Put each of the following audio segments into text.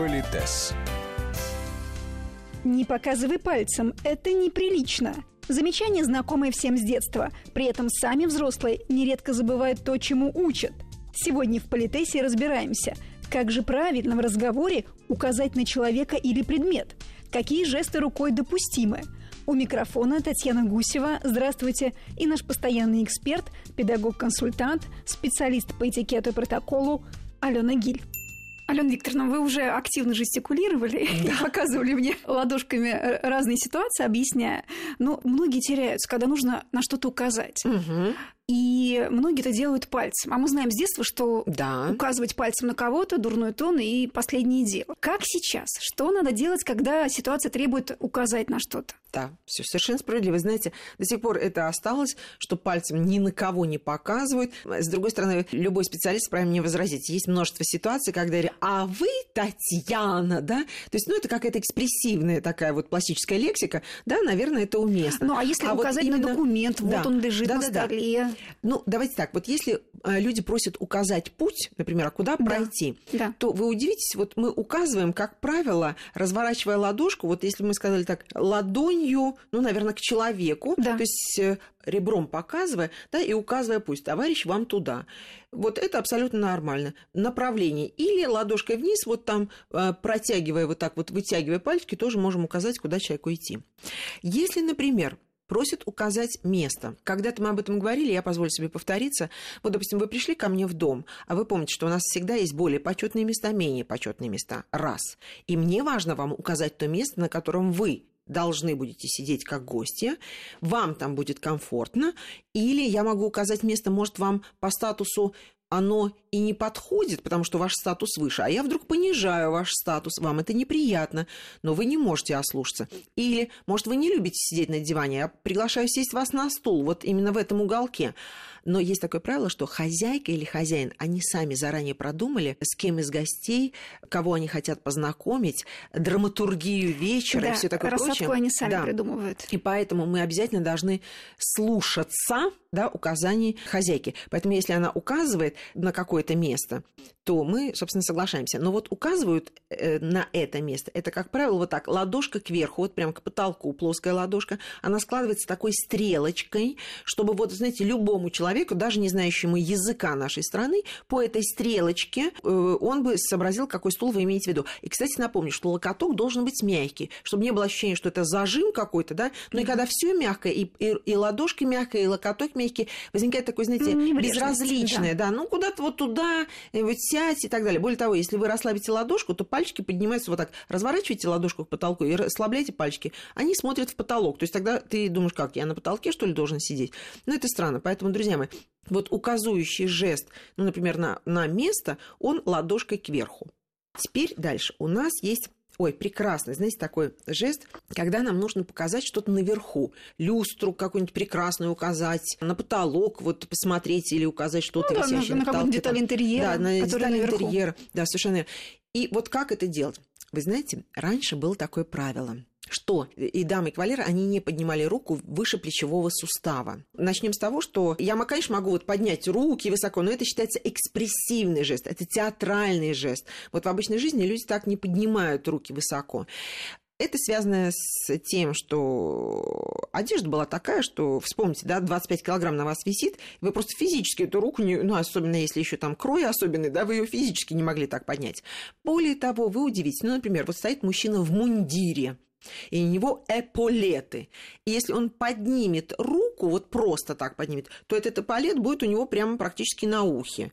Политес. Не показывай пальцем, это неприлично. Замечания, знакомые всем с детства. При этом сами взрослые нередко забывают то, чему учат. Сегодня в Политесе разбираемся, как же правильно в разговоре указать на человека или предмет, какие жесты рукой допустимы. У микрофона Татьяна Гусева. Здравствуйте. И наш постоянный эксперт, педагог-консультант, специалист по этикету и протоколу Алена Гиль. Алена Викторовна, вы уже активно жестикулировали да. и показывали мне ладошками разные ситуации, объясняя. Но многие теряются, когда нужно на что-то указать. Угу. И многие это делают пальцем. А мы знаем с детства, что да. указывать пальцем на кого-то дурной тон и последнее дело. Как сейчас? Что надо делать, когда ситуация требует указать на что-то? Да, все совершенно справедливо. Знаете, до сих пор это осталось, что пальцем ни на кого не показывают. С другой стороны, любой специалист вправе мне возразить. Есть множество ситуаций, когда говорят, а вы Татьяна, да? То есть, ну, это какая-то экспрессивная такая вот пластическая лексика, да, наверное, это уместно. Ну, а если а указать вот именно... на документ, вот да, он лежит да, на да, столе. Да. Ну, давайте так, вот если э, люди просят указать путь, например, а куда да. пройти, да. то вы удивитесь, вот мы указываем, как правило, разворачивая ладошку, вот если мы сказали так, ладонью, ну, наверное, к человеку, да. то есть э, ребром показывая, да, и указывая путь, товарищ, вам туда. Вот это абсолютно нормально. Направление. Или ладошкой вниз, вот там, э, протягивая вот так вот, вытягивая пальчики, тоже можем указать, куда человеку идти. Если, например, просят указать место. Когда-то мы об этом говорили, я позволю себе повториться. Вот, допустим, вы пришли ко мне в дом, а вы помните, что у нас всегда есть более почетные места, менее почетные места. Раз. И мне важно вам указать то место, на котором вы должны будете сидеть как гости, вам там будет комфортно, или я могу указать место, может, вам по статусу оно и не подходит, потому что ваш статус выше, а я вдруг понижаю ваш статус, вам это неприятно, но вы не можете ослушаться. Или, может, вы не любите сидеть на диване, я приглашаю сесть вас на стул, вот именно в этом уголке. Но есть такое правило, что хозяйка или хозяин, они сами заранее продумали, с кем из гостей, кого они хотят познакомить, драматургию вечера да, и все такое прочее. они сами да. придумывают. И поэтому мы обязательно должны слушаться да, указаний хозяйки. Поэтому если она указывает на какое-то место, то мы, собственно, соглашаемся. Но вот указывают э, на это место, это, как правило, вот так, ладошка кверху, вот прям к потолку, плоская ладошка, она складывается такой стрелочкой, чтобы вот, знаете, любому человеку, даже не знающему языка нашей страны, по этой стрелочке э, он бы сообразил, какой стул вы имеете в виду. И, кстати, напомню, что локоток должен быть мягкий, чтобы не было ощущения, что это зажим какой-то, да, но и когда все мягкое, и, и, и ладошка мягкая, и локоток мягкий, возникает такой, знаете, безразличное, да. да, ну куда-то вот туда, вот сядь и так далее. Более того, если вы расслабите ладошку, то пальчики поднимаются вот так. Разворачивайте ладошку к потолку и расслабляйте пальчики. Они смотрят в потолок. То есть тогда ты думаешь, как, я на потолке, что ли, должен сидеть? Ну, это странно. Поэтому, друзья мои, вот указывающий жест, ну, например, на, на место, он ладошкой кверху. Теперь дальше. У нас есть Ой, прекрасный, знаете, такой жест, когда нам нужно показать что-то наверху. Люстру какую-нибудь прекрасную указать, на потолок вот посмотреть или указать что-то ну, висящее да, на, на какую-нибудь деталь интерьера. Да, на деталь наверху. интерьера. Да, совершенно И вот как это делать? Вы знаете, раньше было такое правило – что и дамы, и кавалеры, они не поднимали руку выше плечевого сустава. Начнем с того, что я, конечно, могу вот поднять руки высоко, но это считается экспрессивный жест, это театральный жест. Вот в обычной жизни люди так не поднимают руки высоко. Это связано с тем, что одежда была такая, что, вспомните, да, 25 килограмм на вас висит, вы просто физически эту руку, не, ну, особенно если еще там крой особенный, да, вы ее физически не могли так поднять. Более того, вы удивитесь, ну, например, вот стоит мужчина в мундире, и у него эполеты. И если он поднимет руку, вот просто так поднимет, то этот эполет будет у него прямо практически на ухе.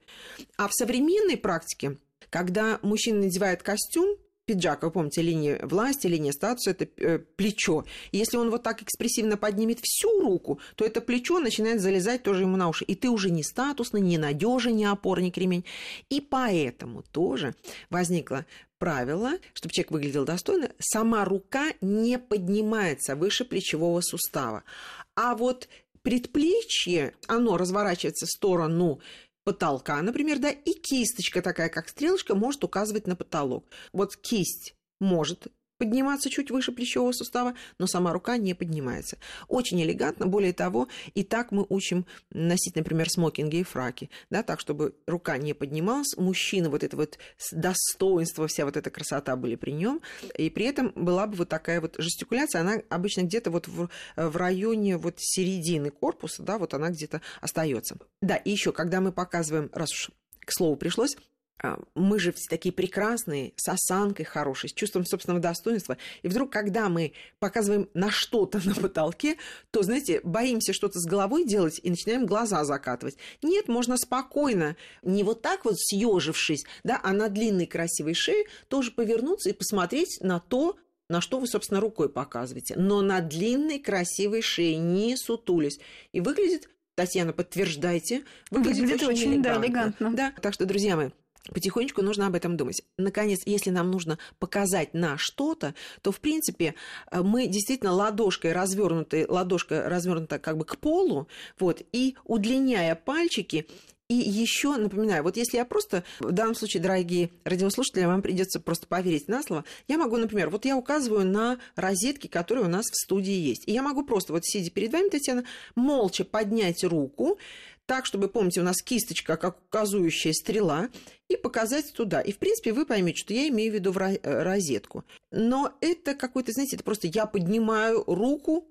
А в современной практике, когда мужчина надевает костюм, пиджак, вы помните, линия власти, линия статуса, это э, плечо. Если он вот так экспрессивно поднимет всю руку, то это плечо начинает залезать тоже ему на уши. И ты уже не статусный, не надежен, не опорник ремень. И поэтому тоже возникло правило, чтобы человек выглядел достойно, сама рука не поднимается выше плечевого сустава. А вот предплечье, оно разворачивается в сторону потолка, например, да, и кисточка такая, как стрелочка, может указывать на потолок. Вот кисть может подниматься чуть выше плечевого сустава, но сама рука не поднимается. Очень элегантно, более того, и так мы учим носить, например, смокинги и фраки, да, так, чтобы рука не поднималась, мужчина, вот это вот достоинство, вся вот эта красота были при нем, и при этом была бы вот такая вот жестикуляция, она обычно где-то вот в, в районе вот середины корпуса, да, вот она где-то остается. Да, и еще, когда мы показываем, раз уж к слову пришлось, мы же все такие прекрасные, с осанкой хорошей, с чувством собственного достоинства. И вдруг, когда мы показываем на что-то на потолке, то, знаете, боимся что-то с головой делать и начинаем глаза закатывать. Нет, можно спокойно, не вот так вот съежившись, да, а на длинной красивой шее тоже повернуться и посмотреть на то, на что вы, собственно, рукой показываете. Но на длинной красивой шее, не сутулись. И выглядит Татьяна, подтверждайте. Выглядит, выглядит очень, очень элегантно. Да, элегантно. Да, так что, друзья мои, Потихонечку нужно об этом думать. Наконец, если нам нужно показать на что-то, то, в принципе, э, мы действительно ладошкой развернутой, ладошка развернута как бы к полу, вот, и удлиняя пальчики, и еще напоминаю, вот если я просто, в данном случае, дорогие радиослушатели, вам придется просто поверить на слово, я могу, например, вот я указываю на розетки, которые у нас в студии есть. И я могу просто, вот сидя перед вами, Татьяна, молча поднять руку, так, чтобы, помните, у нас кисточка, как указующая стрела, и показать туда. И, в принципе, вы поймете, что я имею в виду в э, розетку. Но это какой-то, знаете, это просто я поднимаю руку,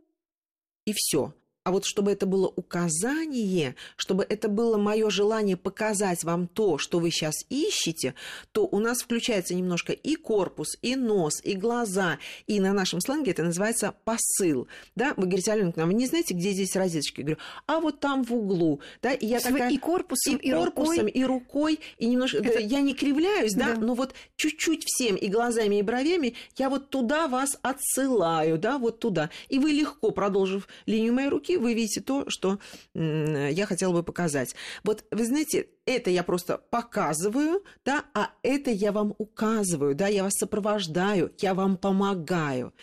и все. А вот чтобы это было указание, чтобы это было мое желание показать вам то, что вы сейчас ищете, то у нас включается немножко и корпус, и нос, и глаза. И на нашем сленге это называется посыл. Да? Вы говорите, Алена, вы не знаете, где здесь розеточки? Я говорю, а вот там в углу. Да? И я такая... И корпусом, и, и корпусом, рукой. и рукой. И немножко... Это... Я не кривляюсь, да? да, но вот чуть-чуть всем, и глазами, и бровями, я вот туда вас отсылаю, да, вот туда. И вы легко, продолжив линию моей руки, вы видите то, что я хотела бы показать. Вот, вы знаете, это я просто показываю, да, а это я вам указываю, да, я вас сопровождаю, я вам помогаю.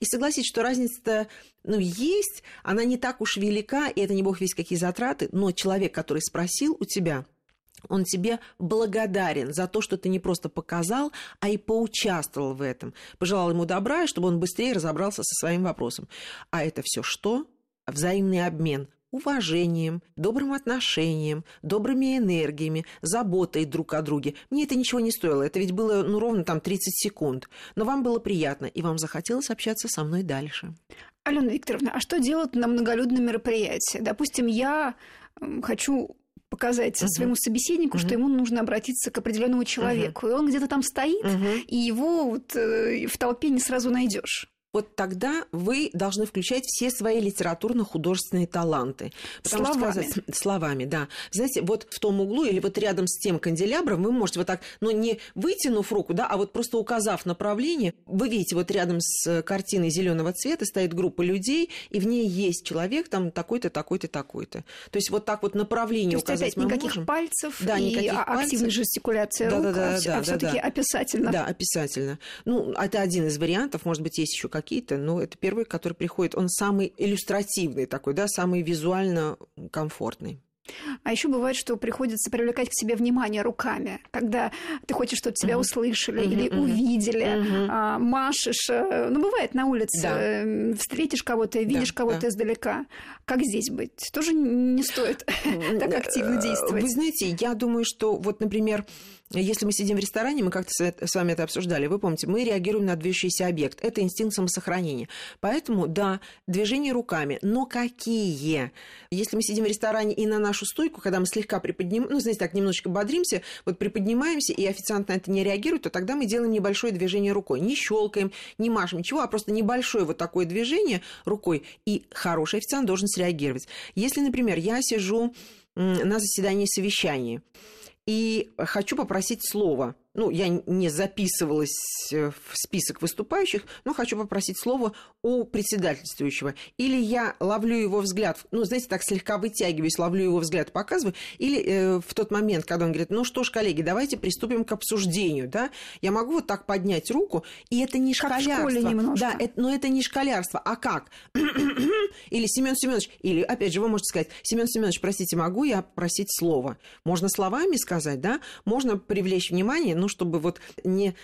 И согласитесь, что разница-то ну, есть, она не так уж велика, и это не бог весь какие затраты, но человек, который спросил у тебя, он тебе благодарен за то, что ты не просто показал, а и поучаствовал в этом. Пожелал ему добра, чтобы он быстрее разобрался со своим вопросом. А это все что? Взаимный обмен уважением, добрым отношением, добрыми энергиями, заботой друг о друге. Мне это ничего не стоило, это ведь было ну, ровно там 30 секунд. Но вам было приятно, и вам захотелось общаться со мной дальше. Алена Викторовна, а что делать на многолюдном мероприятии? Допустим, я хочу показать uh-huh. своему собеседнику, uh-huh. что ему нужно обратиться к определенному человеку. Uh-huh. И он где-то там стоит, uh-huh. и его вот, э, в толпе не сразу найдешь вот тогда вы должны включать все свои литературно-художественные таланты. Потому словами. Что сказать, словами, да. Знаете, вот в том углу или вот рядом с тем канделябром вы можете вот так, но не вытянув руку, да, а вот просто указав направление, вы видите, вот рядом с картиной зеленого цвета стоит группа людей, и в ней есть человек там такой-то, такой-то, такой-то. То есть вот так вот направление То есть указать опять никаких можем. пальцев да, и никаких активной пальцев. жестикуляции да, рук, да, да, а, да, а все-таки да. описательно. Да, описательно. Ну, это один из вариантов, может быть, есть еще какие-то, но это первый, который приходит. Он самый иллюстративный такой, да, самый визуально комфортный. А еще бывает, что приходится привлекать к себе внимание руками, когда ты хочешь, чтобы тебя uh-huh. услышали uh-huh, или uh-huh. увидели, uh-huh. А, машешь. Э, ну, бывает на улице, да. Э, встретишь кого-то, видишь да, кого-то да. издалека. Как здесь быть? Тоже не стоит так активно действовать. Вы знаете, я думаю, что вот, например, если мы сидим в ресторане, мы как-то с вами это обсуждали, вы помните, мы реагируем на движущийся объект. Это инстинкт самосохранения. Поэтому, да, движение руками. Но какие? Если мы сидим в ресторане и на нашу стойку, когда мы слегка приподнимаем, ну, знаете, так немножечко бодримся, вот приподнимаемся, и официант на это не реагирует, то тогда мы делаем небольшое движение рукой. Не щелкаем, не машем, ничего, а просто небольшое вот такое движение рукой. И хороший официант должен среагировать. Если, например, я сижу на заседании совещания, и хочу попросить слова ну, я не записывалась э, в список выступающих, но хочу попросить слово у председательствующего. Или я ловлю его взгляд, ну, знаете, так слегка вытягиваюсь, ловлю его взгляд, показываю, или э, в тот момент, когда он говорит, ну что ж, коллеги, давайте приступим к обсуждению, да, я могу вот так поднять руку, и это не как школярство. Да, это, но это не школярство, а как? или Семен Семенович, или, опять же, вы можете сказать, Семен Семенович, простите, могу я просить слово? Можно словами сказать, да, можно привлечь внимание, ну, чтобы вот не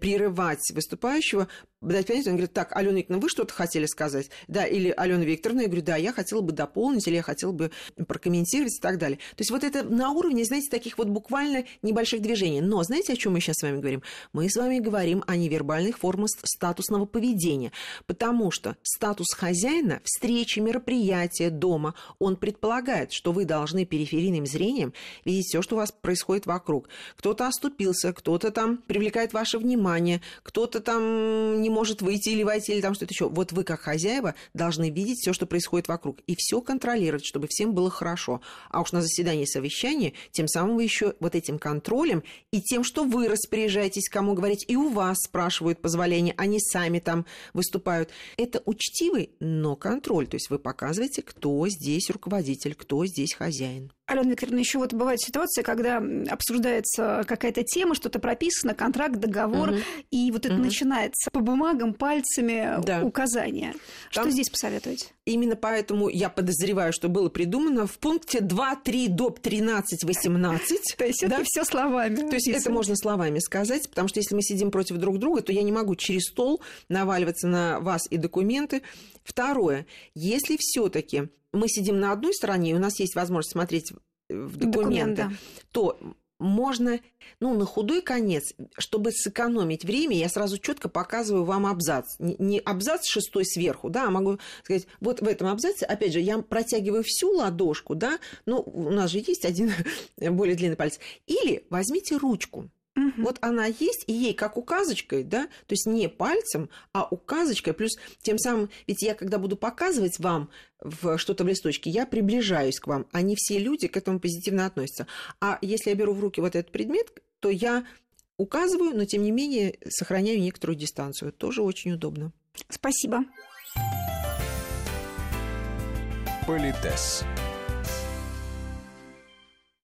прерывать выступающего, дать понять, он говорит, так, Алена Викторовна, вы что-то хотели сказать? Да, или Алена Викторовна, я говорю, да, я хотела бы дополнить, или я хотела бы прокомментировать и так далее. То есть вот это на уровне, знаете, таких вот буквально небольших движений. Но знаете, о чем мы сейчас с вами говорим? Мы с вами говорим о невербальных формах статусного поведения, потому что статус хозяина, встречи, мероприятия дома, он предполагает, что вы должны периферийным зрением видеть все, что у вас происходит вокруг. Кто-то оступился, кто-то там привлекает ваше внимание, кто-то там не может выйти или войти, или там что-то еще. Вот вы, как хозяева, должны видеть все, что происходит вокруг, и все контролировать, чтобы всем было хорошо. А уж на заседании совещания, тем самым вы еще вот этим контролем и тем, что вы распоряжаетесь, кому говорить, и у вас спрашивают позволения, они сами там выступают. Это учтивый, но контроль. То есть вы показываете, кто здесь руководитель, кто здесь хозяин. Алена Викторовна, еще вот бывают ситуации, когда обсуждается какая-то тема, что-то прописано, контракт, договор, угу. и вот это угу. начинается по бумагам, пальцами да. указания. Там... Что здесь посоветуете? Именно поэтому я подозреваю, что было придумано в пункте 2, 3, доп. 13, 18. То есть это все словами. То есть это можно словами сказать, потому что если мы сидим против друг друга, то я не могу через стол наваливаться на вас и документы. Второе, если все-таки мы сидим на одной стороне, и у нас есть возможность смотреть в документы, Документ, да. то можно, ну, на худой конец, чтобы сэкономить время, я сразу четко показываю вам абзац. Не абзац шестой сверху, да, а могу сказать, вот в этом абзаце, опять же, я протягиваю всю ладошку, да, ну, у нас же есть один более длинный палец. Или возьмите ручку, Угу. Вот она есть, и ей как указочкой, да, то есть не пальцем, а указочкой, плюс тем самым, ведь я когда буду показывать вам в что-то в листочке, я приближаюсь к вам, а не все люди к этому позитивно относятся. А если я беру в руки вот этот предмет, то я указываю, но тем не менее сохраняю некоторую дистанцию. Тоже очень удобно. Спасибо. Политес.